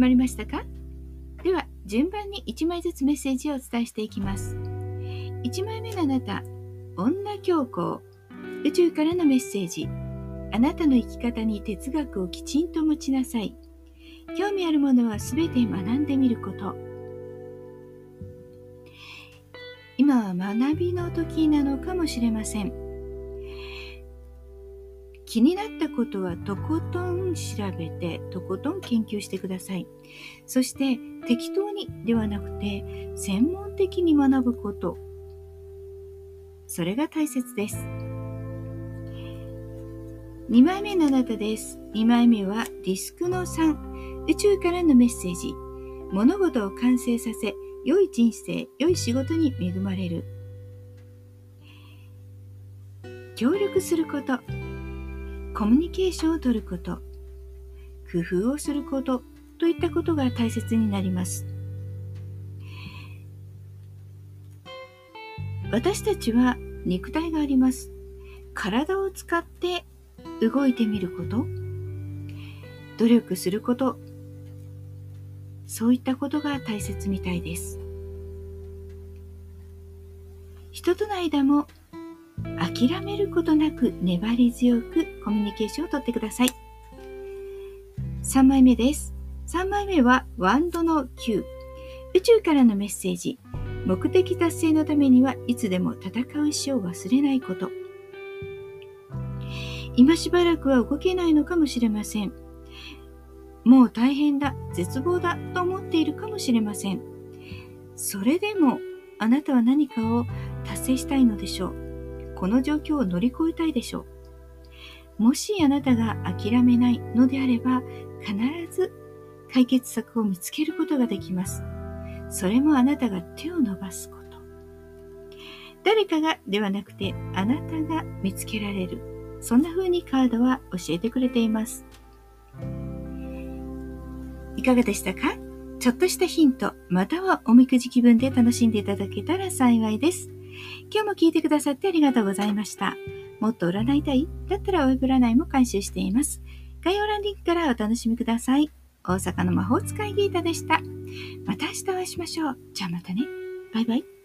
決まりましたか？では、順番に1枚ずつメッセージをお伝えしていきます。1枚目のあなた、女教皇、宇宙からのメッセージ。あなたの生き方に哲学をきちんと持ちなさい。興味あるものは全て学んでみること。今は学びの時なのかもしれません。気になったことはとことん調べて、とことん研究してください。そして適当にではなくて、専門的に学ぶこと。それが大切です。2枚目のあなたです。2枚目はディスクの3。宇宙からのメッセージ。物事を完成させ、良い人生、良い仕事に恵まれる。協力すること。コミュニケーションをとること、工夫をすることといったことが大切になります。私たちは肉体があります。体を使って動いてみること、努力すること、そういったことが大切みたいです。人との間も諦めることなく粘り強くコミュニケーションをとってください。3枚目です。3枚目はワンドの9。宇宙からのメッセージ。目的達成のためにはいつでも戦う意志を忘れないこと。今しばらくは動けないのかもしれません。もう大変だ、絶望だと思っているかもしれません。それでもあなたは何かを達成したいのでしょう。この状況を乗り越えたいでしょう。もしあなたが諦めないのであれば、必ず解決策を見つけることができます。それもあなたが手を伸ばすこと。誰かがではなくて、あなたが見つけられる。そんな風にカードは教えてくれています。いかがでしたか？ちょっとしたヒント、またはおみくじ気分で楽しんでいただけたら幸いです。今日も聞いてくださってありがとうございました。もっと占いたい？だったらウェブ占いも監修しています。概要欄リンクからお楽しみください。大阪の魔法使いギータでした。また明日お会いしましょう。じゃあまたね。バイバイ。